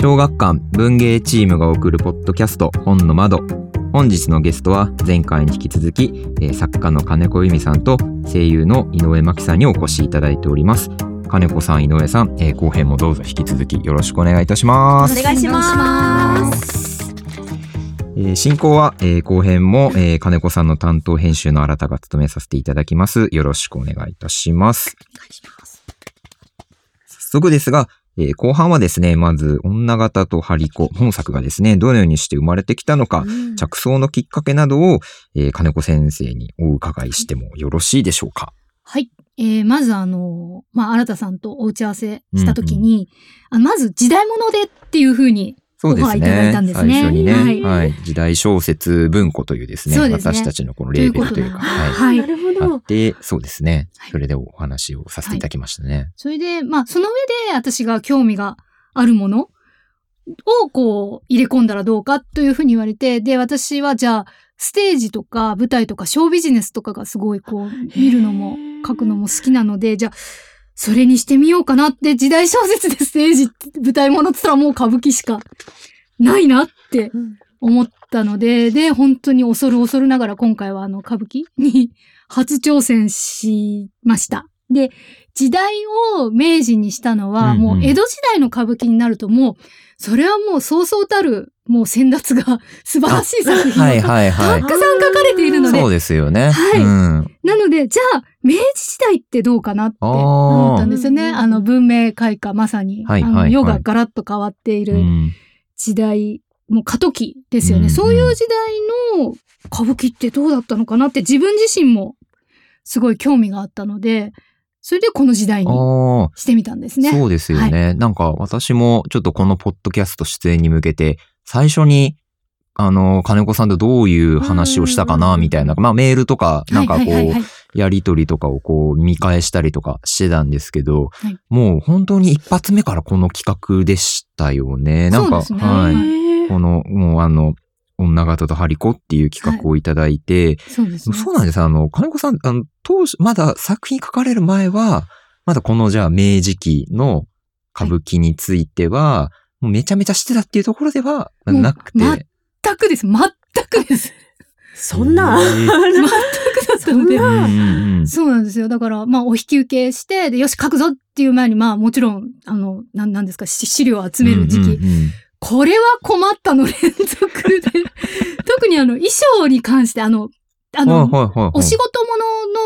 小学館文芸チームが送るポッドキャスト本の窓。本日のゲストは前回に引き続き、えー、作家の金子由美さんと声優の井上真紀さんにお越しいただいております。金子さん、井上さん、えー、後編もどうぞ引き続きよろしくお願いいたします。お願いします。えー、進行は、えー、後編も、えー、金子さんの担当編集の新たが務めさせていただきます。よろしくお願いいたします。お願いします。早速ですが、えー、後半はですね、まず、女型とハリコ、本作がですね、どのようにして生まれてきたのか、うん、着想のきっかけなどを、えー、金子先生にお伺いしてもよろしいでしょうか。はい。えー、まずあの、まあ、新田さんとお打ち合わせしたときに、うんうん、あまず時代物でっていうふうにそうですね。ね最初にね、はい、はい。時代小説文庫というですね、すね私たちのこのレーベルというか、はい。なるほど。あって、そうですね。それでお話をさせていただきましたね。はい、それで、まあ、その上で私が興味があるものをこう入れ込んだらどうかというふうに言われて、で、私はじゃあ、ステージとか舞台とかショービジネスとかがすごいこう見るのも書くのも好きなので、じゃあ、それにしてみようかなって時代小説でステージ、舞台ものって言ったらもう歌舞伎しかないなって思ったので、うん、で、本当に恐る恐るながら今回はあの歌舞伎に 初挑戦しました。で、時代を明治にしたのは、もう江戸時代の歌舞伎になるともう、それはもうそうそうたる、もう先達が 素晴らしい作品がたくさん書かれているので。そうですよね。はい。うん、なので、じゃあ、明治時代ってどうかなって思ったんですよね。あの、文明開化、まさに、はいはいはい、あの世がガラッと変わっている時代、もう過渡期ですよね、うんうん。そういう時代の歌舞伎ってどうだったのかなって自分自身もすごい興味があったので、それでこの時代にしてみたんですね。そうですよね、はい、なんか私もちょっとこのポッドキャスト出演に向けて、最初にあの、金子さんとどういう話をしたかな、みたいな、まあメールとか、なんかこう、やりとりとかをこう見返したりとかしてたんですけど、はい、もう本当に一発目からこの企画でしたよね。なんか、ね、はい。この、もうあの、女型とハリコっていう企画をいただいて、はい、そうですね。そうなんです。あの、金子さん、あの、当時、まだ作品書かれる前は、まだこのじゃあ明治期の歌舞伎については、はい、もうめちゃめちゃしてたっていうところではなくて。全くです。全くです。そんな、全くだったので。そうなんですよ。だから、まあ、お引き受けして、で、よし、書くぞっていう前に、まあ、もちろん、あの、なん、なんですか、資料を集める時期。これは困ったの連続で。特にあの、衣装に関して、あの、あの、お仕事も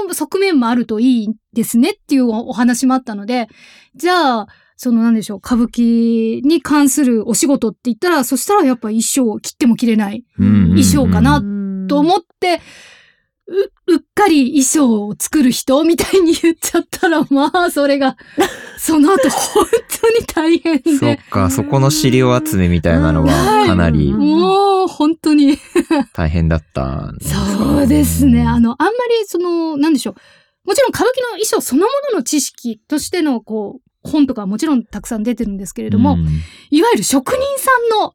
のの側面もあるといいですねっていうお話もあったので、じゃあ、そのなんでしょう、歌舞伎に関するお仕事って言ったら、そしたらやっぱ衣装を切っても切れない。衣装かなと思って、う、うっかり衣装を作る人みたいに言っちゃったら、まあ、それが、その後 本当に大変で。そっか、そこの資料集めみたいなのはかなり、もう、本当に大変だったんですか？そうですね。あの、あんまりその、なんでしょう。もちろん歌舞伎の衣装そのものの知識としての、こう、本とかもちろんたくさん出てるんですけれども、うん、いわゆる職人さんの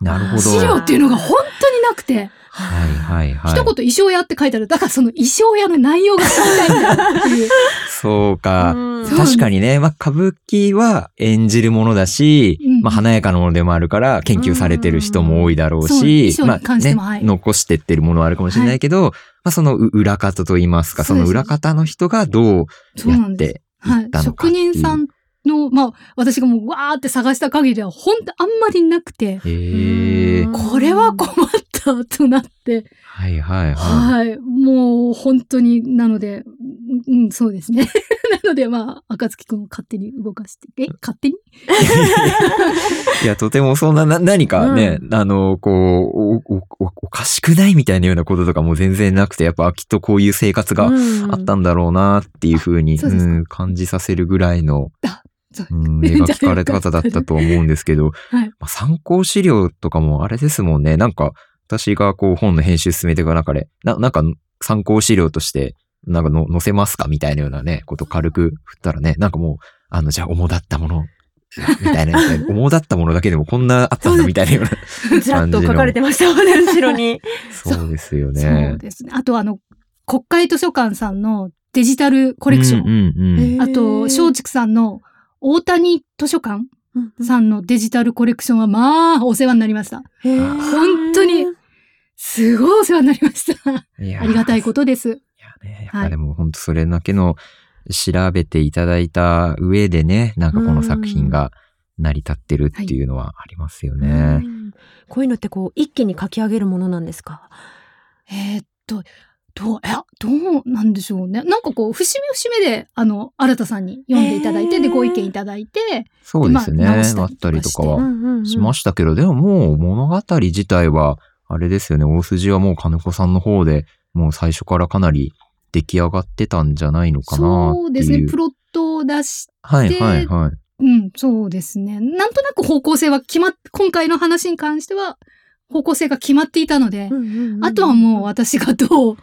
なるほど。資料っていうのが本当になくて。はいはいはい。一言衣装屋って書いてある。だからその衣装屋の内容が知りたいんだっていう。そうか。確かにね、まあ歌舞伎は演じるものだし、うん、まあ華やかなものでもあるから研究されてる人も多いだろうし、まあね、はい、残してってるものはあるかもしれないけど、はい、まあその裏方といいますか、その裏方の人がどうやってい。ったのかはい。職人さんの、まあ、私がもうわーって探した限りでは、ほんとあんまりなくて、これは困ったとなって、はいはいはい。はい。もう本当に、なので、うん、そうですね。なので、まあ、赤月くんを勝手に動かして、え、勝手に？いや、とてもそんな、な、何かね、うん、あの、こうおお、おかしくないみたいなようなこととかも全然なくて、やっぱきっとこういう生活があったんだろうなっていうふうに、うん、うん、感じさせるぐらいの。そううん、描かれ方だったと思うんですけど、はいまあ、参考資料とかもあれですもんね。なんか、私がこう本の編集進めていく中で、な、なんか参考資料として、なんかの載せますかみたいなようなね、こと軽く振ったらね、なんかもう、あの、じゃあ主だったもの、みたいな、主だったものだけでもこんなあったんだみたいなような。ずらっと書かれてましたもんね、後ろに。そうですよそうね。ですね。あとあの、国会図書館さんのデジタルコレクション。うんうんうんあと、松竹さんの大谷図書館さんのデジタルコレクションは、まあ、お世話になりました。本当にすごいお世話になりました。ありがたいことです。いやね、やっぱでも本当それだけの調べていただいた上でね、なんかこの作品が成り立ってるっていうのはありますようね。んこういうのってこう、一気に書き上げるものなんですか？えーっと、どう、いや、どうなんでしょうね。なんかこう、節目節目で、あの、新田さんに読んでいただいて、へーで、ご意見いただいて、そうですね。まあ直したあったりとかはんしましたけど、でももう物語自体は、あれですよね、大筋はもう金子さんの方でもう最初からかなり出来上がってたんじゃないのかなっていう。そうですね、プロットを出し、はいはいはい。うん、そうですね。なんとなく方向性は決まっ、今回の話に関しては、方向性が決まっていたので、あとはもう私がどう、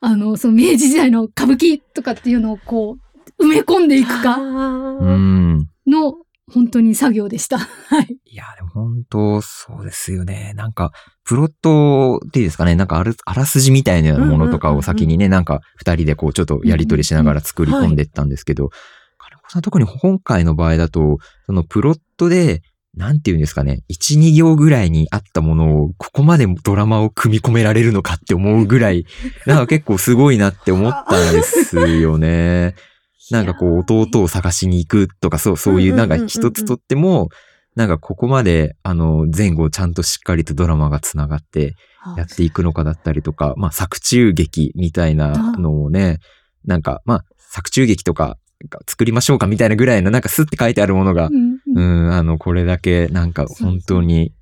あの、その明治時代の歌舞伎とかっていうのをこう、埋め込んでいくかうあん。の、本当に作業でした。はい。いや、でも本当そうですよね。なんか、プロットっていいですかね、なんかある、あらすじみたいなものとかを先にね、なんか二人でこうちょっとやりとりしながら作り込んでいったんですけど、金子さん特に今回の場合だと、そのプロットで、なんていうんですかね、1、2行ぐらいにあったものを、ここまでドラマを組み込められるのかって思うぐらい、なんか結構すごいなって思ったんですよね。なんかこう、弟を探しに行くとか、そう、そういう、なんか一つとっても、なんかここまで、あの、前後ちゃんとしっかりとドラマが繋がってやっていくのかだったりとか、まあ、作中劇みたいなのをね、なんか、まあ、作中劇とか作りましょうかみたいなぐらいの、なんかスッて書いてあるものがう、ん、あの、これだけ、なんか本当に、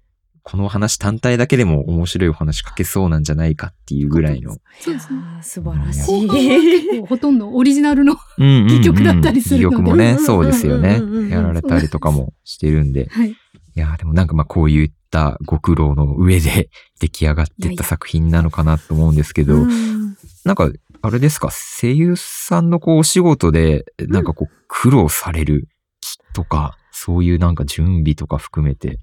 この話単体だけでも面白いお話書けそうなんじゃないかっていうぐらいの。そうですね。素晴らし後半は結い。構ほとんどオリジナルの、うんうんうん戯曲だったりするので戯曲もね、そうですよね。やられたりとかもしてるんで。はい。いやーでもなんかまあこういったご苦労の上で出来上がっていった作品なのかなと思うんですけど、うんなんかあれですか、声優さんのこうお仕事で、なんかこう苦労される気とか、そういうなんか準備とか含めて、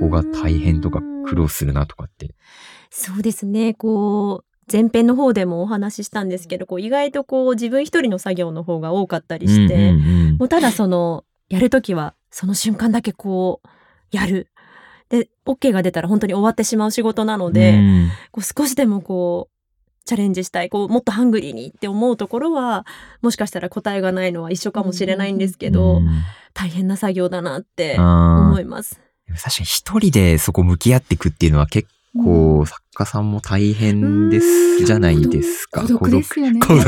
ここが大変とか苦労するなとかって。そうですね。こう、前編の方でもお話ししたんですけど、こう意外とこう自分一人の作業の方が多かったりして、もうただその、やるときはその瞬間だけこう、やる。で、OK が出たら本当に終わってしまう仕事なので、うんこう少しでもこう、チャレンジしたい、こう、もっとハングリーにって思うところは、もしかしたら答えがないのは一緒かもしれないんですけど、うん大変な作業だなって思います。確かに一人でそこ向き合っていくっていうのは結構作家さんも大変ですじゃないですか。孤独ですよね。孤独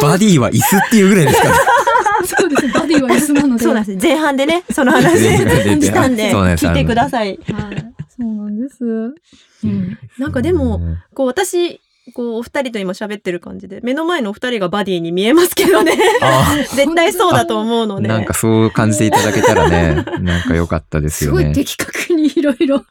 バディは椅子っていうぐらいですから。そうですね。バディは椅子なので。そうなんです。前半でね、その話したんで、聞いてください。はい。そうなんです。うん。なんかでも、こう私、こうお二人と今喋ってる感じで、目の前のお二人がバディに見えますけどね。あ 絶対そうだと思うので。なんかそう感じていただけたらね、なんか良かったですすごいよね。的確にいろいろ。本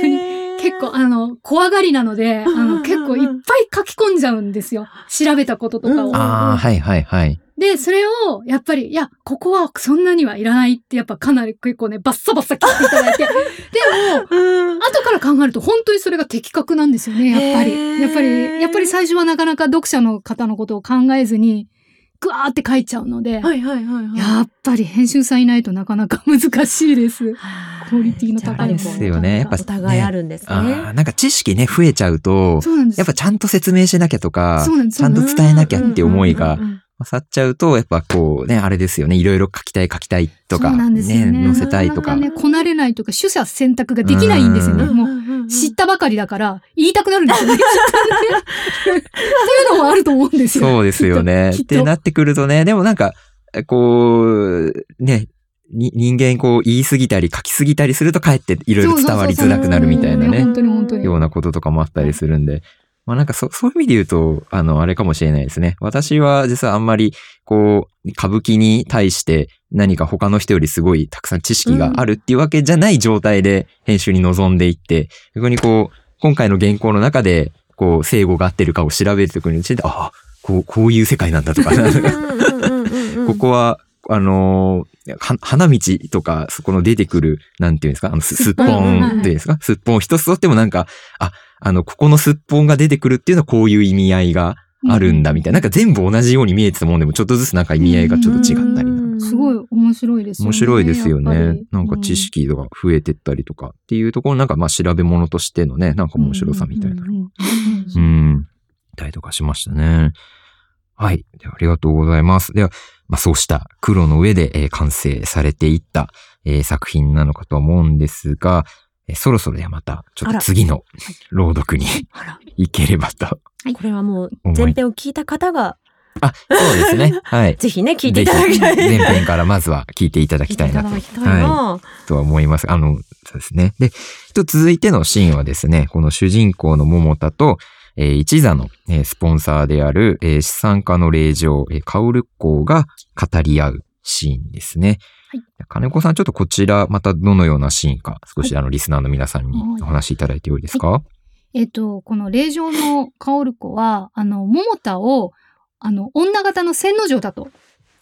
当に結構、あの、怖がりなので、あの、結構いっぱい書き込んじゃうんですよ。調べたこととかを。うんああ、はいはいはい。で、それを、やっぱり、いや、ここはそんなにはいらないって、やっぱかなり結構ね、バッサバッサ切っていただいて。でも、うん。後から考えると本当にそれが的確なんですよね、やっぱり。やっぱり、やっぱり最初はなかなか読者の方のことを考えずに、ぐわーって書いちゃうので、はいはいはいはい。やっぱり編集さんいないとなかなか難しいです。はクオリティの高いものですよね。やっぱ、お互いあるんですね。ああ、なんか知識ね、増えちゃうと、そうなんです。やっぱちゃんと説明しなきゃとかそうなん、ですちゃんと伝えなきゃって思いが勝っちゃうと、やっぱこうね、あれですよね、いろいろ書きたい書きたいとか、ね。載せたいとか。なかなかね、こなれないとか、取捨選択ができないんですよね。うんもう、知ったばかりだから、言いたくなるんですよね。というのもあると思うんですよ。そうですよね。きってなってくるとね、でもなんか、こう、ね、に人間こう言い過ぎたり書き過ぎたりするとかえっていろいろ伝わりづらくなるみたいなね。ようなこととかもあったりするんで、まあなんかそそういう意味で言うと、あの、あれかもしれないですね。私は実はあんまり、こう、歌舞伎に対して何か他の人よりすごいたくさん知識があるっていうわけじゃない状態で編集に臨んでいって、逆にこう、今回の原稿の中で、こう、正語が合ってるかを調べるときにああ、こう、こういう世界なんだとか、ここは、あのーは花道とか、そこの出てくる、なんていうんですか、あの、すすっぽんっていうんですか、すっぽん一つとってもなんか、あ、あの、ここのすっぽんが出てくるっていうのはこういう意味合いがあるんだ、みたいな。なんか全部同じように見えてたもんでも、ちょっとずつなんか意味合いがちょっと違ったり。すごい面白いですよね。面白いですよね。なんか知識が増えてったりとかっていうところ、なんかまあ調べ物としてのね、なんか面白さみたいなのうん。たりとかしましたね。はい。ではありがとうございます。では、まあそうした苦労の上で、えー完成されていった、えー作品なのかと思うんですが、えーそろそろではまた、ちょっと次の朗読に行ければと。これはもう前編を聞いた方があ、そうですね。はい。ぜひね聞いていただきたい。前編からまずは聞いていただきたいなと聞いていただきたいな。とは思います。あの、そうですね。で、と続いてのシーンはですね、この主人公の桃田と、えー一座の、えースポンサーである、えー資産家の令嬢、えーカオル公が語り合うシーンですね。はい。金子さん、ちょっとこちら、またどのようなシーンか、少し、はあの、リスナーの皆さんにはい。お話しいただいてよいですか、えっと、この霊場のカオル子は、あの、桃田を、あの、女型の千の城だと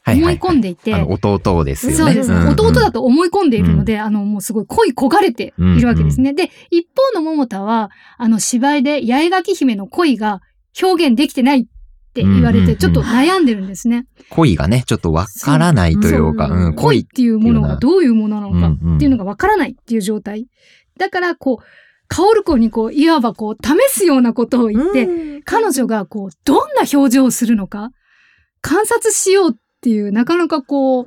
思い込んでいて、あの、弟ですよね。そうですね。んん。弟だと思い込んでいるので、あの、もうすごい恋焦がれているわけですね。で、一方の桃田は、あの、芝居で八重垣姫の恋が表現できてないって言われて、ちょっと悩んでるんですね。恋がね、ちょっとわからないというか、そううん、恋恋っ。ていうものがどういうものなのかっていうのがわからないっていう状態。だから、こう、カオル子にこう、いわばこう、試すようなことを言って、うん彼女がこう、どんな表情をするのか、観察しようっていう、なかなかこう、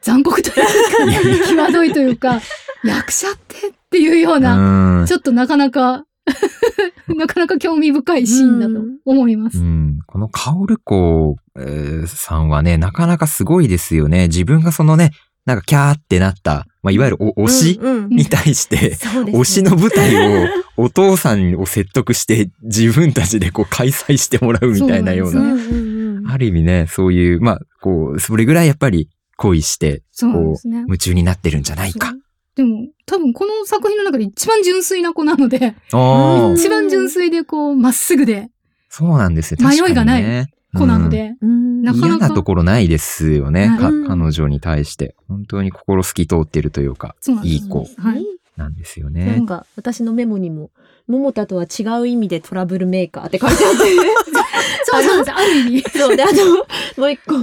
残酷というか、際どいというか、役者ってっていうような、うんちょっとなかなか、なかなか興味深いシーンだと思います。うん、このカオルコ、えーさんはね、なかなかすごいですよね。自分がそのね、なんかキャーってなった、まあ、いわゆるお推しうんうんに対して、そうですね推しの舞台をお父さんを説得して自分たちでこう開催してもらうみたいなような。そうなんうんうんうんある意味ね、そういう、まあ、こう、それぐらいやっぱり恋してそう。夢中になってるんじゃないかでも、多分この作品の中で一番純粋な子なので、一番純粋でこう、まっすぐでそうなんですよ。迷いがない子なので、うんなかなか嫌なところないですよね。かはい彼女に対して。本当に心透き通ってるというか、そういい子はい。なんですよなねん。か私のメモにも桃田とは違う意味でトラブルメーカーって書いてあってそう そうなんです。ある意味。そうであともう一個。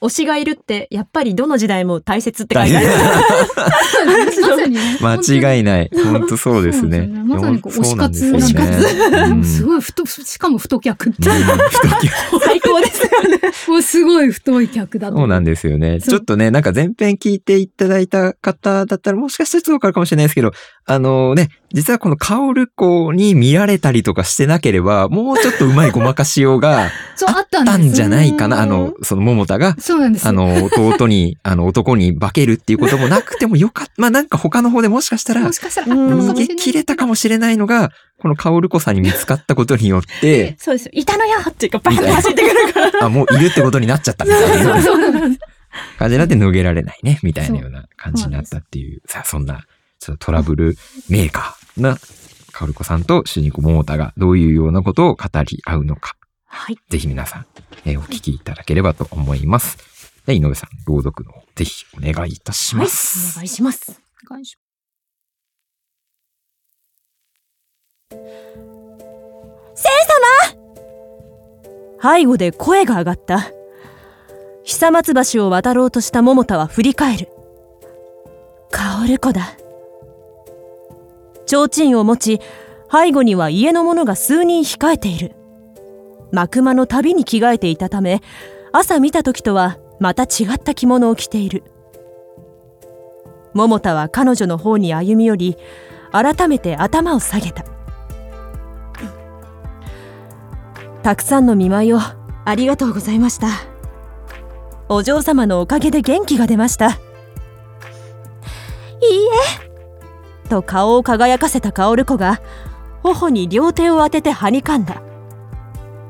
推しがいるってやっぱりどの時代も大切って書いてある。間違いない。本当そうですね。すよね。まさにこうそうなんですよ推しね活。うん。すごい太、しかも太客。最高ですよね。もうすごい太い客だと。そうなんですよね。そう。ちょっとね、なんか前編聞いていただいた方だったらもしかしたらちょっとわかるかもしれないですけど、あのね、実はこのカオルコに見られたりとかしてなければ、もうちょっとうまいごまかしようが そう、あったんじゃないかな。うんあの、その桃田が、そうなんです。あの、弟に、あの、男に化けるっていうこともなくてもよかった。まあなんか他の方でもしかしたらもしかしたら逃げ。切れたかもしれないのが、このカオルコさんに見つかったことによって、そうですよいたのよっていうかバッと走ってくるからあ、もういるってことになっちゃったみたいなそうなんです。感じになって脱げられないね、みたいなような感じになったっていう、さあ、そんな、ちょっとトラブルメーカーな、カオルコさんと主人公桃田がどういうようなことを語り合うのか、はい。ぜひ皆さん、えーお聞きいただければと思います。で、井上さん、朗読の方、ぜひお願いいたしはいおます。願いします。お願いし背後で声が上がった。久松橋を渡ろうとした桃田は振り返る。薫子だ提灯を持ち背後には家の者が数人控えている。幕間の旅に着替えていたため朝見た時とはまた違った着物を着ている。桃田は彼女の方に歩み寄り改めて頭を下げた。たくさんの見舞いをありがとうございました。お嬢様のおかげで元気が出ました。いいえ。と顔を輝かせた薫子が頬に両手を当ててはにかんだ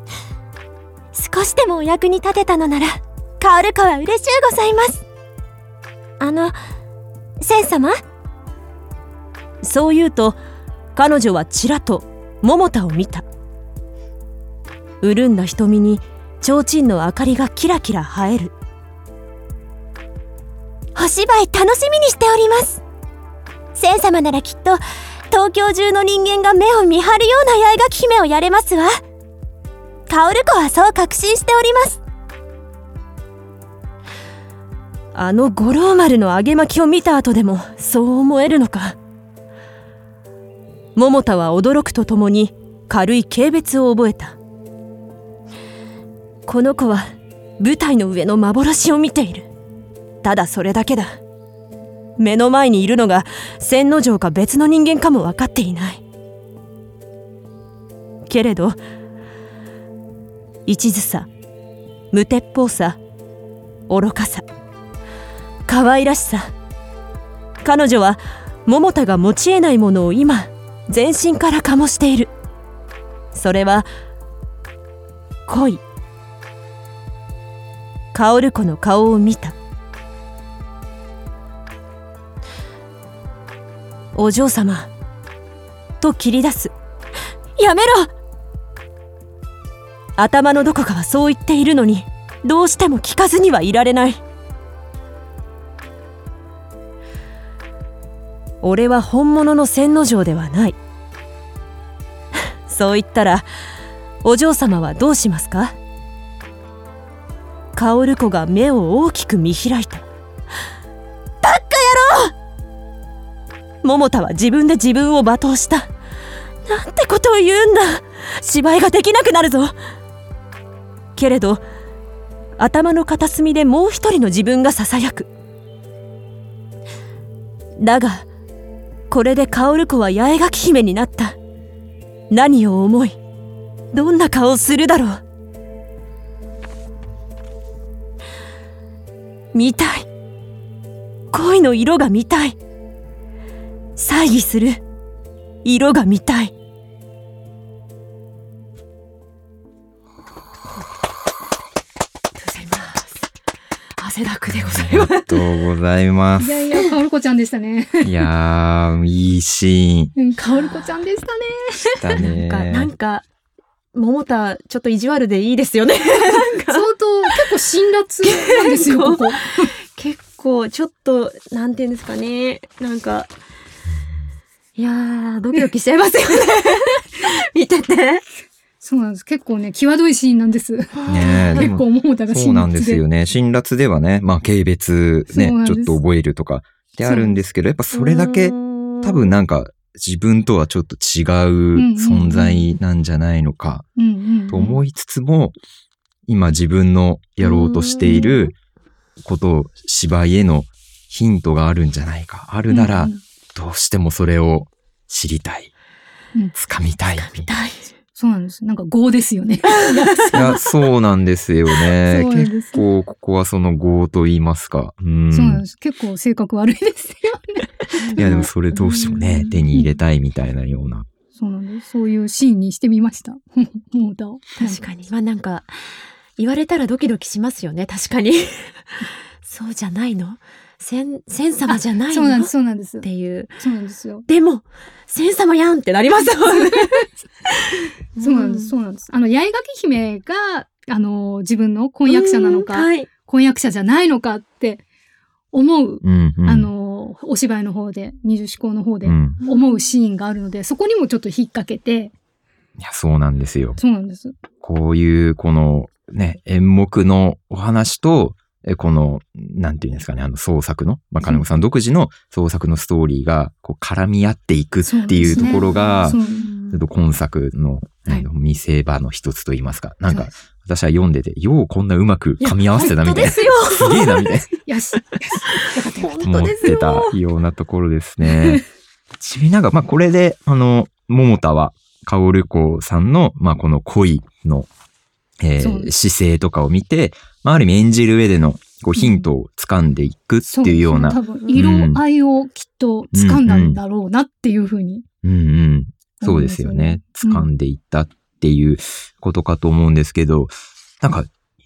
少しでもお役に立てたのなら、カオルコは嬉しゅうございます。あの、セン様？そう言うと、彼女はちらと桃田を見た。潤んだ瞳に、提灯の明かりがキラキラ映える。お芝居楽しみにしております。セン様ならきっと、東京中の人間が目を見張るような八重垣姫をやれますわ。カオルコはそう確信しております。あの五郎丸の揚げ巻きを見た後でもそう思えるのか。桃田は驚くとともに軽い軽蔑を覚えた。この子は舞台の上の幻を見ている。ただそれだけだ。目の前にいるのが千之丞か別の人間かも分かっていない。けれど、一途さ、無鉄砲さ、愚かさ、可愛らしさ。彼女は桃田が持ち得ないものを今、全身から醸している。それは、恋。薫子の顔を見た。お嬢様。と切り出す。やめろ頭のどこかはそう言っているのに、どうしても聞かずにはいられない。俺は本物の千之丞ではない。そう言ったら、お嬢様はどうしますか？薫子が目を大きく見開いた。桃田は自分で自分を罵倒した。なんてことを言うんだ芝居ができなくなるぞけれど、頭の片隅でもう一人の自分が囁く。だが、これで薫子は八重垣姫になった。何を思い、どんな顔をするだろう。見たい。恋の色が見たい。猜疑する。色が見たい。ございます。汗だくでございありがとうございます。いやいや、かおるこちゃんでしたね。いやー、いいシうん、かおるこちゃんでしたね。ーンだね。なんか、なんか、桃田、ちょっと意地悪でいいですよね。相当、結構辛辣なんですよ、ここ。結構、ちょっと、なんていうんですかね。なんか、いやー、ドキドキしちゃいますよね。見てて。そうなんです。結構ね、際どいシーンなんです。ね 結構、桃田が辛辣そうなんですよね。辛辣ではね、まあ、軽蔑ねちょっと覚えるとかってあるんですけど、やっぱそれだけ、多多分なんか自分とはちょっと違う存在なんじゃないのかと思いつつも、今自分のやろうとしていることを芝居へのヒントがあるんじゃないか。あるならどうしてもそれを知りたいうん。掴みたい。見たい。そうなんです。なんか業ですよね。いや、そうなんですよね。結構ここはその業と言いますか。うん。そうなんです。結構性格悪いですよね。いや、でもそれどうしてもねう、ん手に入れたいみたいなような。そうなんです。そういうシーンにしてみました。桃田を。確かに。まあなんか、言われたらドキドキしますよね。確かに。そうじゃないの？千、千様じゃないの？そうなんです、そうなんですっ。ていう。そうなんですよ。でも、千様やんってなりますもんね。そうなんです、そうなんです。あの、八重垣姫が、あの、自分の婚約者なのか、うんはい。婚約者じゃないのかって思う、うん、うん。あの、お芝居の方で、二十四校の方でうん。思うシーンがあるので、そこにもちょっと引っ掛けて、いや、そうなんですよ。そうなんです。こういう、この、ね、演目のお話と、えこの、なんていうんですかね、あの創作の、まあ、金子さん独自の創作のストーリーが、こう、絡み合っていくっていうところが、そうちょっと今作の、はい見せ場の一つと言いますか。なんか私は読んでて、ようこんなうまく噛み合わせてたみたいな。すよ。すげえな、みたいな。よし。思ってたようなところですね。ちなみになんか、まあ、これで、あの、桃田は、薫子さんの、まあ、この恋の、えー姿勢とかを見て、まあ、ある意味演じる上での、こう、ヒントを掴んでいくっていうような、多分、色合いをきっと掴んだんだろうなっていうふうに。うんうん。そうですよね。そうですよね掴んでいったっていうことかと思うんですけど、なんか、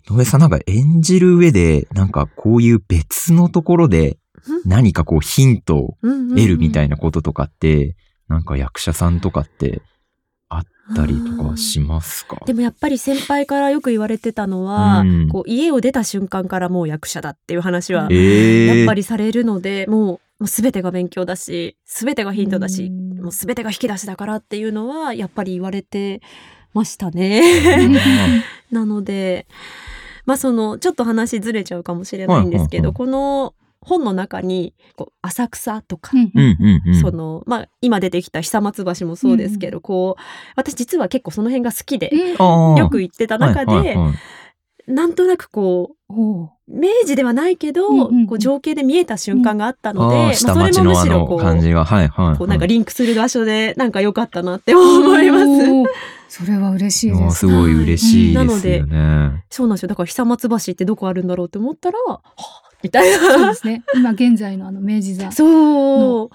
井上さんなんか演じる上で、なんかこういう別のところで何かこうヒントを得るみたいなこととかって、なんか役者さんとかってあったりとかはしますか？でもやっぱり先輩からよく言われてたのは、うん。こう家を出た瞬間からもう役者だっていう話はええやっぱりされるので、もうもう全てが勉強だし全てがヒントだし、うん。もう全てが引き出しだからっていうのはやっぱり言われてましたね。なのでまあそのちょっと話ずれちゃうかもしれないんですけど、はい。この本の中にこう浅草とか、うんうんうんうん。そのまあ今出てきた久松橋もそうですけど、こう私実は結構その辺が好きで、うんよく行ってた中で、はいはいはいなんとなくこう明治ではないけど、うんうんうんこう情景で見えた瞬間があったので、あまあー下町それもむのあのしろこう感じが、はいはいはい。こうなんかリンクする場所でなんか良かったなって思います。それは嬉しいです。すごい嬉しいですよね。そうなんですよ。だから久松橋ってどこあるんだろうって思ったら、はぁみたいな。そうですね。今現在のあの明治座そう。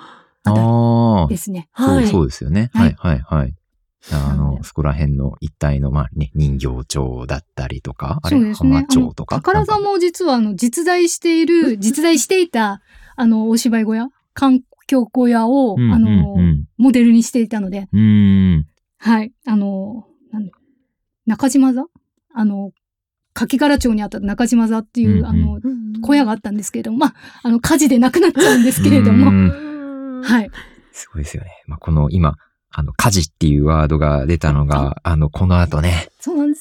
ああで。すね。はい。そうですよね。ははいいはいはい。あの、そこら辺の一帯の、まあね、人形町だったりとか、あれ、そうですね浜。町とか。宝座なんかも実はあの実在している、実在していたあのお芝居小屋、環境小屋を、うんあの、うんモデルにしていたので。はい。あの、なんだ中島座？あの、柿柄町にあった中島座っていう、うんうんあの、うん小屋があったんですけれども、まあ、あの、火事でなくなっちゃうんですけれどうも、んはい。すごいですよね。まあ、この今、あの、火事っていうワードが出たのが、あの、この後ね、ね。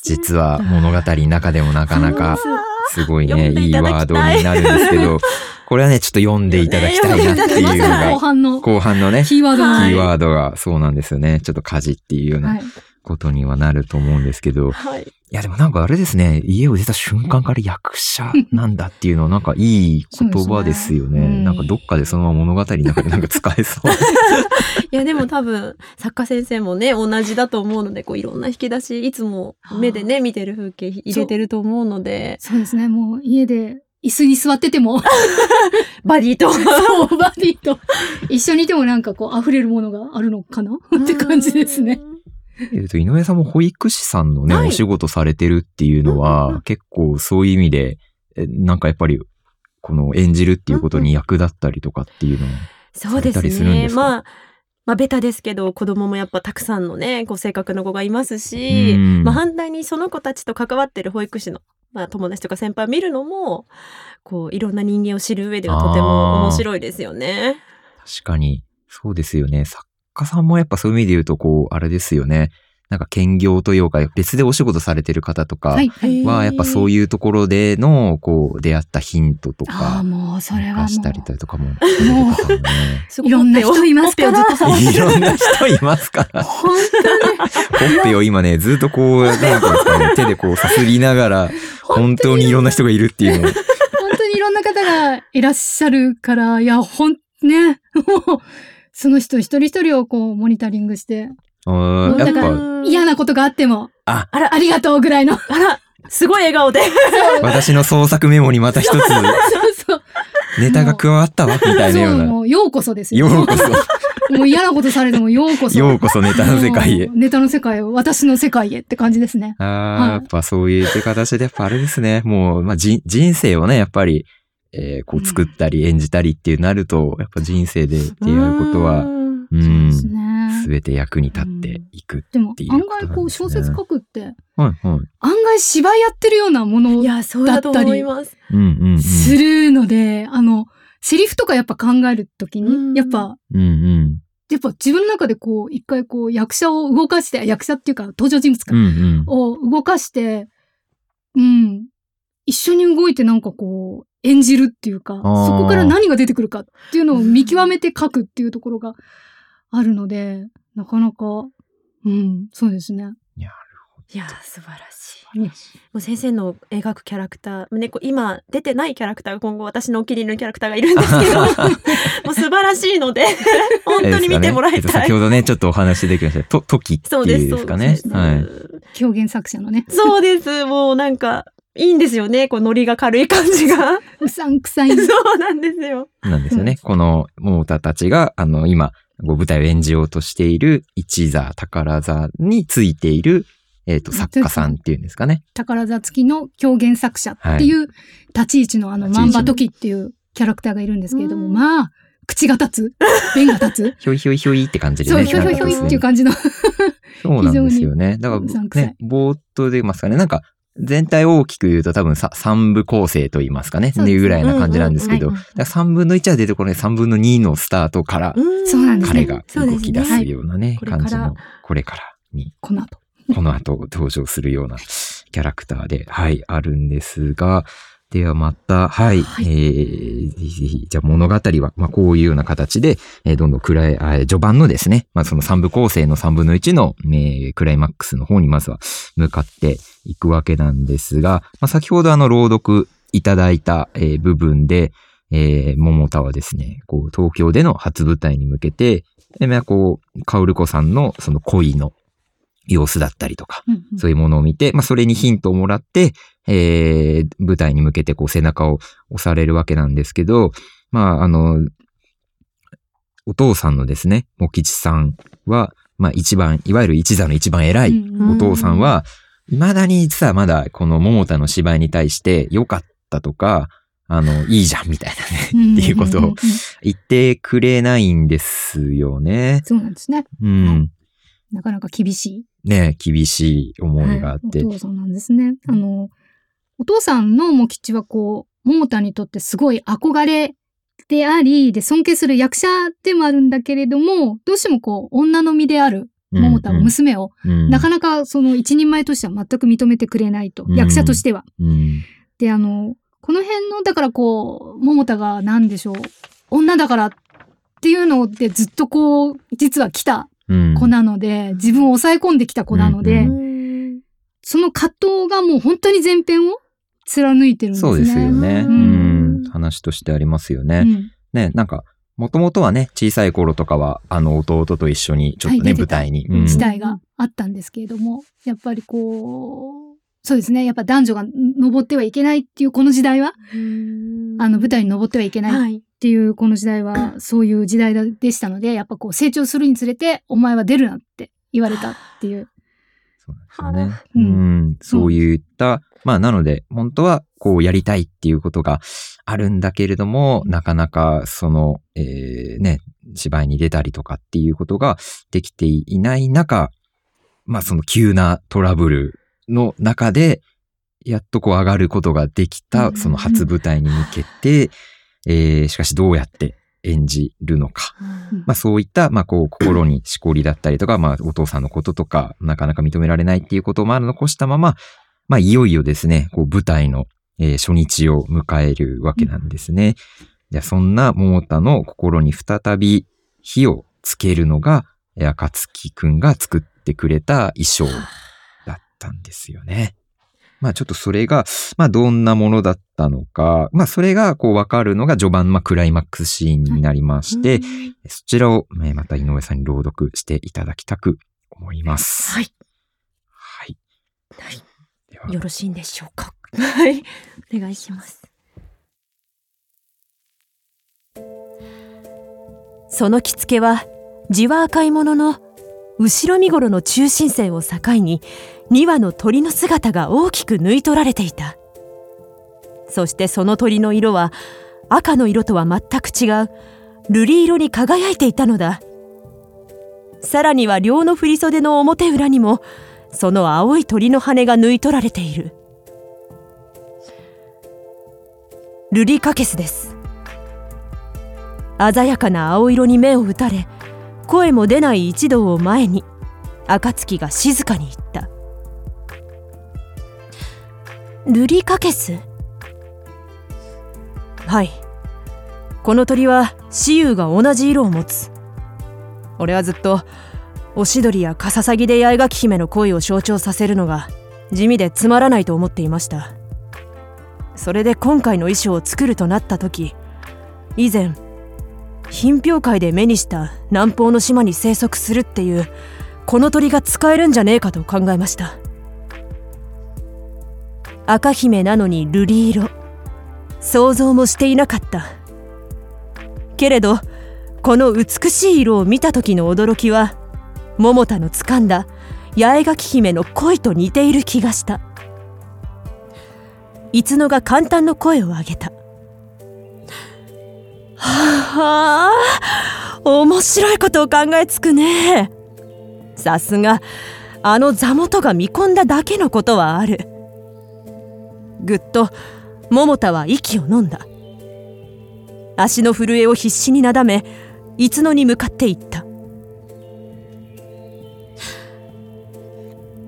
実は物語の中でもなかなか、すごいね、いいワードになるんですけど、これはね、ちょっと読んでいただきたいなっていうのまさに後が、半の後半のね、キキーワードはいーワードがそうなんですよね。ちょっと火事っていうようは。ないことにはなると思うんですけど、はい。いやでもなんかあれですね、家を出た瞬間から役者なんだっていうのはなんかいい言葉ですよね。ねうんなんかどっかでそのまま物語の中でなんか 使えそう。いやでも多分作家先生もね同じだと思うのでこういろんな引き出しいつも目でね見てる風景入れてると思うのでそうですね。もう家で椅子に座ってても、バディとバディと一緒にいてもなんかこう溢れるものがあるのかな？って感じですね。。えっと、井上さんも保育士さんのね、はい。お仕事されてるっていうのうんうんうは、結構そういう意味で、えなんかやっぱり、この演じるっていうことに役立ったりとかっていうのは、そうですされたりするんですか？ねまあまあベタですけど子供もやっぱたくさんのねこう性格の子がいますし、うん。まあ、反対にその子たちと関わってる保育士の、まあ、友達とか先輩を見るのもこういろんな人間を知る上ではとても面白いですよね。確かに、そうですよね。作家さんもやっぱそういう意味で言うと、こう、あれですよね。なんか兼業というか、別でお仕事されてる方とかはやっぱそういうところでの、ここう、出会ったヒントとか、もうそれはしたりとかももね。すごいろんな人いますからいろんな人いますから。本ほっぺを今ね、ずっとこう、なんかね、手でこうさすりながら、本当にいろんな人がいるっていうのを。本当にいろんな方がいらっしゃるから、いや、ほん、ね、もう、その人一人一人をこう、モニタリングして、あーやっだからぱ、嫌なことがあっても、あ、あらありがとうぐらいの。あらすごい笑顔で。私の創作メモにまた一つそうそう。ネタが加わったわ、みたいなようそう、な。もう、ようこそですよ。ようこそ、もう嫌なことされてもようこそ。ようこそネタの世界へネタの世界を、私の世界へって感じですね。ああ、はいやっぱそういう形で、やっぱあれですね。もう、まあ、じ人生をね、やっぱり、えーこう作ったり演じたりっていうなると、やっぱ人生で出会うことは、うんう、そうんですね。すべて役に立っていく。でもていう案ことなんですね外こう小説書くって、はいはい。案外芝居やってるようなものいやそうだと思います。うんうんうん。するので、あの、セリフとかやっぱ考えるときうんに、やっぱ、うんうん。やっぱ自分の中でこう、一回こう、役者を動かして、役者っていうか登場人物か、うんうん。を動かして、うん、一緒に動いてなんかこう、演じるっていうか、そーこから何が出てくるかっていうのを見極めて書くっていうところがあるので、なかなか、うん、そうですね。いや素晴らしい。うんもう先生の描くキャラクター、ね、今出てないキャラクターが今後私のお気に入りのキャラクターがいるんですけど、もう素晴らしいので、本当に見てもらいえっとたい。先ほどね、ちょっとお話できました。と、時ってそうです、いうんですかね。そうですはい。表現作者のね、そうです。もうなんか、いいんですよね。こう、ノリが軽い感じが。うさんくさい。そうなんですよ。なんですよね。うんこの桃田たちが、あの、今、こう舞台を演じようとしている一座、宝座についている、えっ、と、作家さんっていうんですかね。宝座付きの狂言作者っていう立ち位置のあの、万場時っていうキャラクターがいるんですけれども、うんまあ、口が立つ 弁が立ひょいひょいひょいって感じつそう、でね。ひょいひょいひょいっていう感じの。そうなんですよね。だからうさんくさいね、冒頭で言いますかね、なんか、全体大きく言うと多分さ三部構成と言いますかね。ね。いうぐらいな感じなんですけど、うんうんだから3分の1は出てこない3分の2のスタートから、彼が動き出すようなね、感じの、これからに、この後。この後登場するようなキャラクターで、はい、あるんですが、ではまた、はい、はい。えー、ぜひぜひじゃあ物語は、まあこういうような形で、えーどんどん暗い、序盤のですね、まあその3部構成の3分の1の、えークライマックスの方にまずは向かっていくわけなんですが、まあ先ほどあの朗読いただいた、えー部分で、えー、桃田はですね、こう、東京での初舞台に向けて、えーまあこう、カオル子さんのその恋の様子だったりとか、うんうんそういうものを見て、まあ、それにヒントをもらって、えー、舞台に向けてこう背中を押されるわけなんですけど、まあ、あの、お父さんのですね、も吉さんは、まあ、一番、いわゆる一座の一番偉いうんお父さんは、未だに実はまだこの桃田の芝居に対して良かったとか、あの、いいじゃんみたいなね、っていうことを言ってくれないんですよね。そうなんですね。うん。なかなか厳しい。ね厳しい思いがあって。はいお父さんなんですね。あの、お父さんのも吉はこう、桃田にとってすごい憧れであり、で、尊敬する役者でもあるんだけれども、どうしてもこう、女の身である桃田、うんうん娘を、うんなかなかその一人前としては全く認めてくれないと。うん役者としては。うんで、あの、この辺の、だからこう、桃田が何でしょう、女だからっていうのでずっとこう、実は来たうん子なので、自分を抑え込んできた子なので、うんその葛藤がもう本当に前編を貫いてるんですね。そうですよね。ううんん。話としてありますよね。うんね、なんか、もともとはね、小さい頃とかは、あの、弟と一緒に、ちょっとね、はい舞台に。うん時代があったんですけれども、やっぱりこう、そうですね。やっぱ男女が登ってはいけないっていうこの時代は、あの舞台に登ってはいけないっはい。ていうこの時代はそういう時代でしたので、やっぱこう成長するにつれてお前は出るなって言われたっていう。そうですよね。ううんん。そういった、まあ、なので、本当は、こう、やりたいっていうことがあるんだけれども、なかなか、その、えーね、芝居に出たりとかっていうことができていない中、まあ、その急なトラブルの中で、やっとこう上がることができた、うんその初舞台に向けて、えーしかしどうやって演じるのか。まあそういった、まあこう心にしこりだったりとか、まあお父さんのこととか、なかなか認められないっていうことをまあ残したまま、まあいよいよですね、こう舞台の、えー初日を迎えるわけなんですね。じゃあそんな桃田の心に再び火をつけるのが、えー暁くんが作ってくれた衣装だったんですよね。まあちょっとそれが、まあどんなものだったのか、まあそれがこうわかるのが序盤、まあクライマックスシーンになりまして、そちらをえーまた井上さんに朗読していただきたく思います。はい。はい。はいではよろしいんでしょうか？はい。お願いします。その着付けは、地は赤いものの、後ろ身頃の中心線を境に、2羽の鳥の姿が大きく縫い取られていた。そしてその鳥の色は、赤の色とは全く違う、瑠璃色に輝いていたのだ。さらには両の振袖の表裏にも、その青い鳥の羽が縫い取られている。ルリカケスです。鮮やかな青色に目を打たれ、声も出ない一同を前に、暁が静かに言った。ルリカケスはい。この鳥は雌雄が同じ色を持つ。俺はずっと、おしどりやカササギで八重垣姫の恋を象徴させるのが地味でつまらないと思っていましたそれで今回の衣装を作るとなった時以前品評会で目にした南方の島に生息するっていうこの鳥が使えるんじゃねえかと考えました。赤姫なのに瑠璃色。想像もしていなかった。けれどこの美しい色を見た時の驚きは桃田の掴んだ八重垣姫の恋と似ている気がした。いつのが簡単の声を上げた。はあ面白いことを考えつくね。さすがあの座元が見込んだだけのことはある。ぐっと桃田は息を飲んだ。足の震えを必死になだめいつのに向かっていった。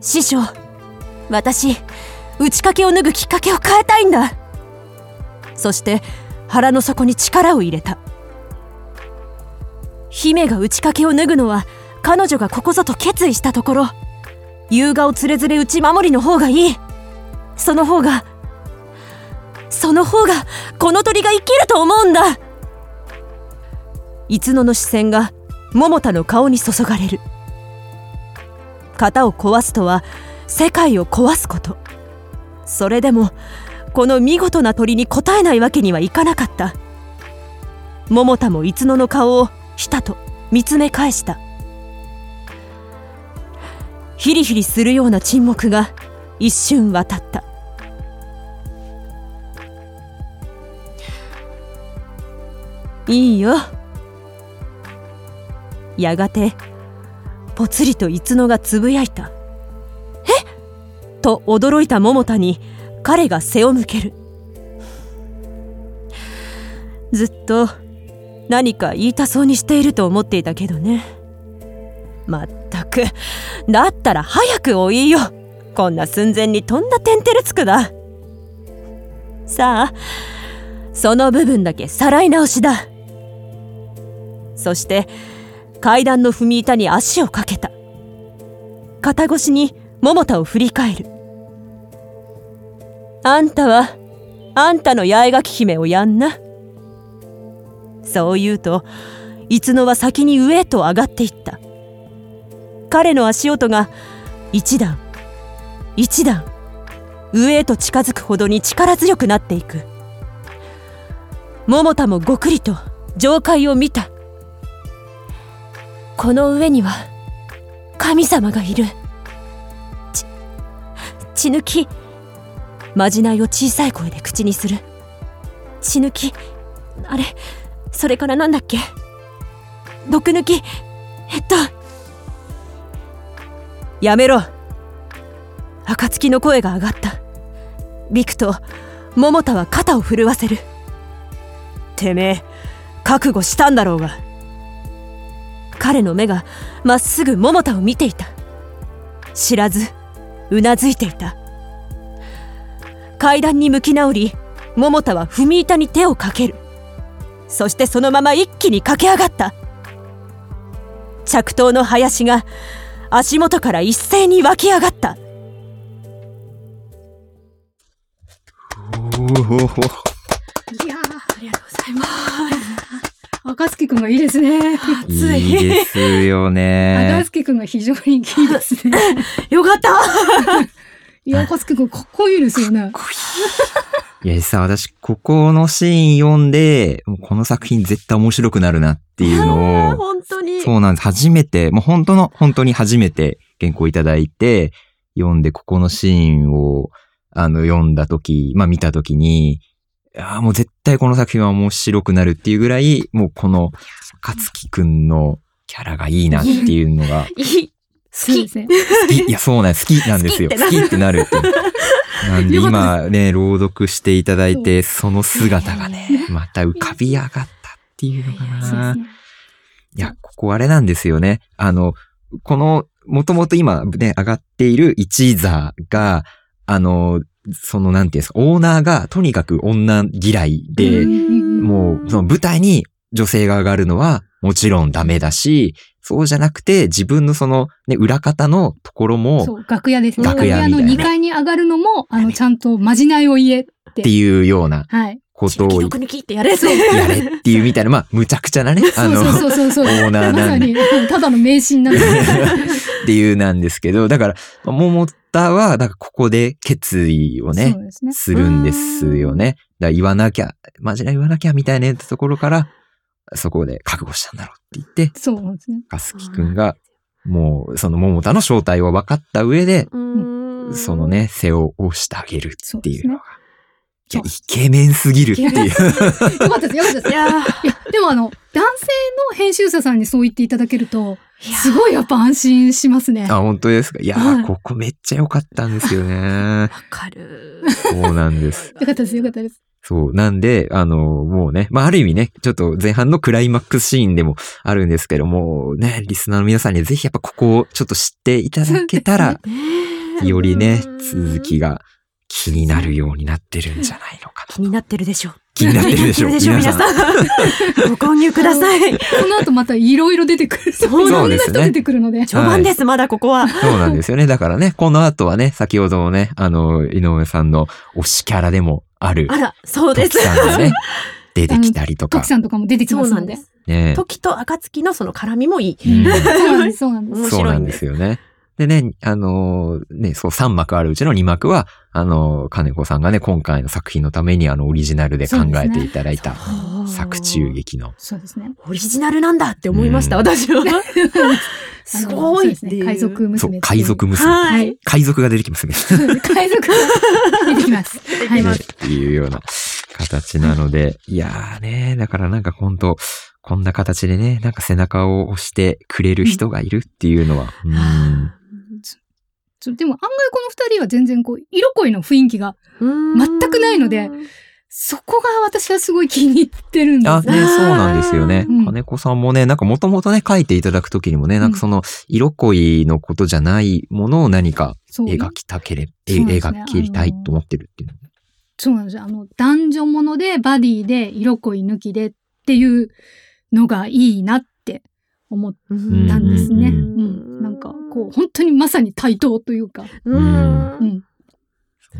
師匠私打ち掛けを脱ぐきっかけを変えたいんだ。そして腹の底に力を入れた。姫が打ち掛けを脱ぐのは彼女がここぞと決意したところ。優雅をつれづれ打ち守りの方がいい。その方がその方がこの鳥が生きると思うんだ。いつのの視線が桃田の顔に注がれる。型を壊すとは世界を壊すこと。それでもこの見事な鳥に応えないわけにはいかなかった。桃田もいつの顔をひたと見つめ返した。ヒリヒリするような沈黙が一瞬渡った。いいよ。やがてぽつりといつのがつぶやいた「え？っと驚いた桃田に彼が背を向ける。ずっと何か言いたそうにしていると思っていたけどね。まったくだったら早くお言いよ。こんな寸前にとんだてんてるつくだ。さあその部分だけさらい直しだ。そして階段の踏み板に足をかけた。肩越しに桃田を振り返る。あんたはあんたの八重垣姫をやんな。そう言うといつのは先に上へと上がっていった。彼の足音が一段一段上へと近づくほどに力強くなっていく。桃田もごくりと上階を見た。この上には神様がいる。ち血抜き。まじないを小さい声で口にする。血抜きあれそれからなんだっけ。毒抜き。えっと。やめろ。暁の声が上がった。ビクと桃田は肩を震わせる。てめえ覚悟したんだろうが。彼の目がまっすぐ桃田を見ていた。知らずうなずいていた。階段に向き直り桃田は踏み板に手をかけるそしてそのまま一気に駆け上がった着刀の林が足元から一斉に湧き上がったおおいやー、ありがとうございます。暁くんがいいですね。いいですよね。暁くんが非常にいいですね。よかったいや、暁くんかっこいいですよね。いや、さ、私、ここのシーン読んで、この作品絶対面白くなるなっていうのを、本当にそうなんです。初めて、もう本当の、本当に初めて原稿いただいて、読んで、ここのシーンを、あの、読んだとき、まあ見たときに、ああ、もう絶対この作品は面白くなるっていうぐらい、もうこの、かつきくんのキャラがいいなっていうのが、いいそうですね。好き、いや、そうなんです。好きなんですよ。好きってなるなんで 今ね、朗読していただいて、その姿がね、また浮かび上がったっていうのかな。いや、ここあれなんですよね。あの、この、もともと今ね、上がっている一座が、あの、その、なんていうんですか、オーナーがとにかく女嫌いで、もう、その舞台に女性が上がるのはもちろんダメだし、そうじゃなくて自分のそのね、裏方のところもそう、楽屋ですね。楽屋の2階に上がるのも、あの、ちゃんとまじないを言えって。っていうようなはい。ことを毒抜きってやれそうやれっていうみたいな、まあ、むちゃくちゃなね、あの、そうそうそうそう。オーナーなんでただの迷信なんですっていうなんですけど、だから、桃田は、だからここで決意をねそ、うですね。するんですよね。だから言わなきゃ、マジで言わなきゃみたいなところから、そこで覚悟したんだろうって言って、そうですね。かすきくんがもう、その桃田の正体を分かった上で、うーんその。ね、背を押してあげるっていうのが。いや、イケメンすぎるっていう。よかったです、よかったです。いやーいや、でもあの、男性の編集者さんにそう言っていただけると、すごいやっぱ安心しますね。あ、本当ですか？いやー、はいここめっちゃ良かったんですよね。わかる。そうなんです。よかったです、よかったです。そう。なんで、あの、もうね、まあ、ある意味ね、ちょっと前半のクライマックスシーンでもあるんですけども、ね、リスナーの皆さんにぜひやっぱここをちょっと知っていただけたら、よりね、続きが気になるようになってるんじゃないのかな。気になってるでしょう。気になってるでしょう 気になってるでしょう皆さん。ご購入ください。この後またいろいろ出てくる。そういろんなですね人出てくるので。序盤です、まだここは。そうなんですよね。だからね、この後はね、先ほどのね、あの、井上さんの推しキャラでもある、あら、そうです。さんがね、出てきたりとかトキ。さんとかも出てきますので。そうなんです。ね。時と暁のその絡みもいい。うん そうなんです、そうなんです。面そうなん白いん。ですよね。でね、あのーね、そう3幕あるうちの2幕は、あのー金子さんがね、今回の作品のためにあの、オリジナルで考えていただいた作中劇の。そうですね。オリジナルなんだって思いました、うん私は。すごいそうですね。海賊娘そうっていう。海賊娘。ははいい。海賊が出てきますね。海賊が出てきます。はい。ねっていうような形なので、いやーね、だからなんか本当こんな形でね、なんか背中を押してくれる人がいるっていうのは、うん。でも案外この二人は全然こう、色恋の雰囲気が、全くないのでそこが私はすごい気に入ってるんですあ、ね。ね、そうなんですよね。うん金子さんもね、なんかもともとね、書いていただくときにもね、なんかその、色恋のことじゃないものを何か描きたけれ、えそうなんですね描きたいと思ってるっていうの。そうなんですよ。あの、男女もので、バディで、色恋抜きでっていうのがいいなって思っうんたんですね。ううんん。なんか、こう、本当にまさに対等というか。うんうん。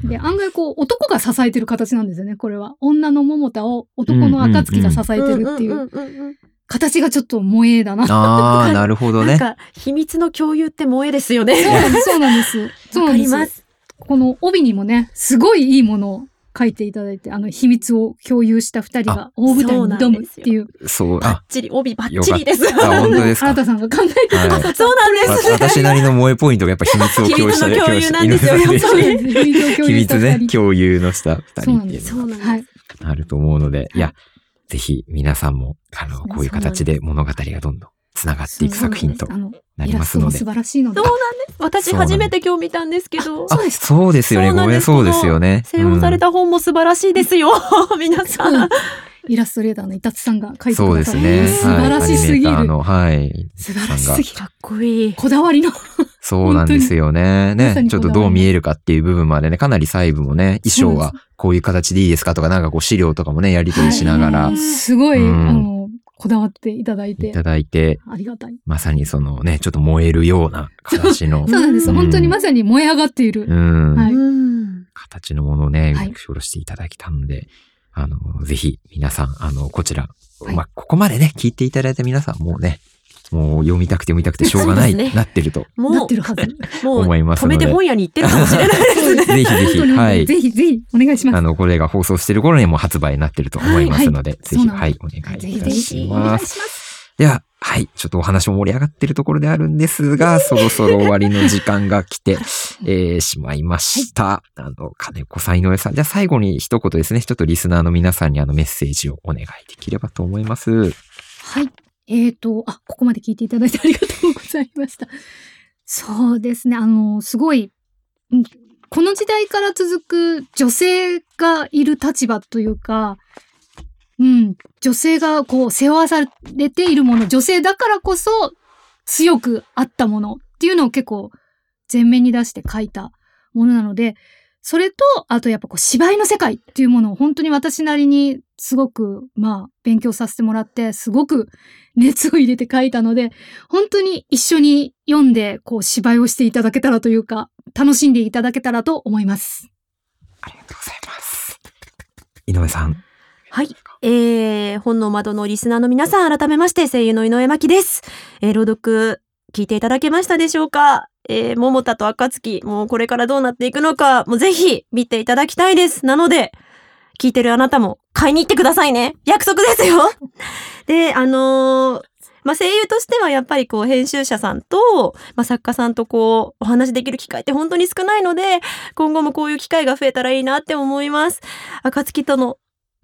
で、案外こう、男が支えてる形なんですよね、これは。女の桃田を男の暁が支えてるっていう形がちょっと萌えだな。ああ、なるほどね。なんか、秘密の共有って萌えですよね。そうなんです、そうなんです。わか。ります。この帯にもね、すごいいいものを書いていただいて、あの、秘密を共有した二人が大舞台に挑むっていう。そう、あバッ、チリ、帯バッチリです。あ本当ですか？あなたさんが考えてた。そうなんです。わ私なりの萌えポイントがやっぱ秘密を共有した秘密の共有なんですよ。秘密ね。共有のした二人っていうそのがそうなんです。はい。あると思うので、いや、ぜひ皆さんも、あの、こういう形で物語がどんどん繋がっていく作品とそうなりますのでラストも素。晴らしいのでそう。私初めて今日見たんですけど。あ、そうですよね。そうなんですごめん、そうですよね。専用された本も素晴らしいですよ。皆さん。イラストレーターのイタツさんが書いてそうでくださって、すね。素晴らしすぎる。はい。素晴らしすぎる。かっこいい。こだわりの。そうなんですよね。ね。ちょっとどう見えるかっていう部分までね、かなり細部もね、衣装はこういう形でいいですかとか、なんかこう資料とかもね、やり取りしながらはいすごい、うんあの、こだわっていただいて、いただいて、ありがたい。まさにそのね、ちょっと燃えるような形の。そう、なんです。うん。本当にまさに燃え上がっている。うん、はい。うん形のものをね、は下ろしていただきたので、あの、ぜひ皆さん、あの、こちら、はい。まあ、ここまでね、聞いていただいた皆さんもうね、もう読みたくて読みたくてしょうがない、ねなってると。なもってるはず。う、もう、思います止めて本屋に行ってるかもしれないですね。ぜひぜひ、はい。ぜひぜひ、お願いします。あの、これが放送してる頃にはもう発売になってると思いますので、ぜひ、はいで、お願いぜひぜいたしひ、おます。願いします。では、はい、ちょっとお話も盛り上がってるところであるんですが、そろそろ終わりの時間が来て、えーしまいました。あの、金子さん、井上さん。じゃあ最後に一言ですね、ちょっとリスナーの皆さんにあのメッセージをお願いできればと思います。はい。えーと、あ、ここまで聞いていただいてありがとうございました。そうですね、あの、すごい、この時代から続く女性がいる立場というか、うん、女性がこう背負わされているもの、女性だからこそ強くあったものっていうのを結構前面に出して書いたものなので、それと、あとやっぱこう芝居の世界っていうものを本当に私なりにすごく、まあ、勉強させてもらって、すごく 熱を入れて書いたので、本当に一緒に読んで、こう芝居をしていただけたらというか、楽しんでいただけたらと思います。ありがとうございます。井上さん。はい。えー、本の窓のリスナーの皆さん、改めまして、声優の井上真希です。えー、朗読、聞いていただけましたでしょうか？えー、桃田と暁、もうこれからどうなっていくのか、もうぜひ見ていただきたいです。なので、聞いてるあなたも買いに行ってくださいね。約束ですよ。で、あのーまあ、声優としてはやっぱりこう編集者さんと、まあ、作家さんとこうお話できる機会って本当に少ないので今後もこういう機会が増えたらいいなって思います。暁との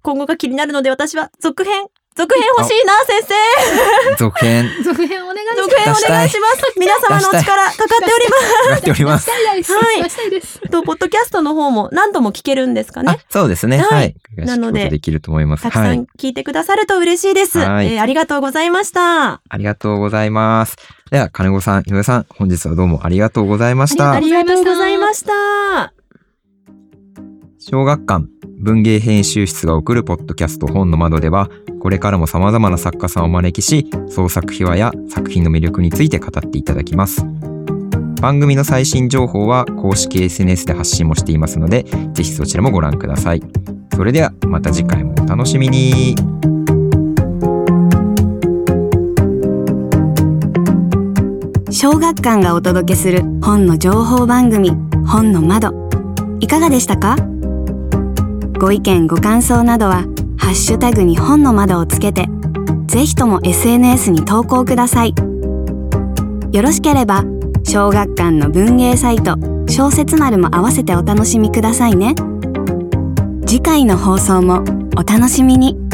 今後が気になるので私は続編続編欲しいな先生続編、続編お願いします。続編お願いします皆様のお力かかっておりますやっております。はい。とポッドキャストの方も何度も聞けるんですかあね、そうですね。はいはい。なのでできると思います。たくさはい。ん聞いてくださると嬉しいです、はいえーありがとうございましたありがとうございます。では、金子さん、井上さん、本日はどうもありがとうございましたあ。りがとうございました小学館文芸編集室が送るポッドキャスト本の窓ではこれからも様々な作家さんをお招きし創作秘話や作品の魅力について語っていただきます。番組の最新情報は公式 SNS で発信もしていますのでぜひそちらもご覧ください。それではまた次回もお楽しみに。小学館がお届けする本の情報番組本の窓。いかがでしたか？ご意見ご感想などはハッシュタグに本の窓をつけてぜひとも SNS に投稿ください。よろしければ小学館の文芸サイト小説丸も合わせてお楽しみくださいね。次回の放送もお楽しみに。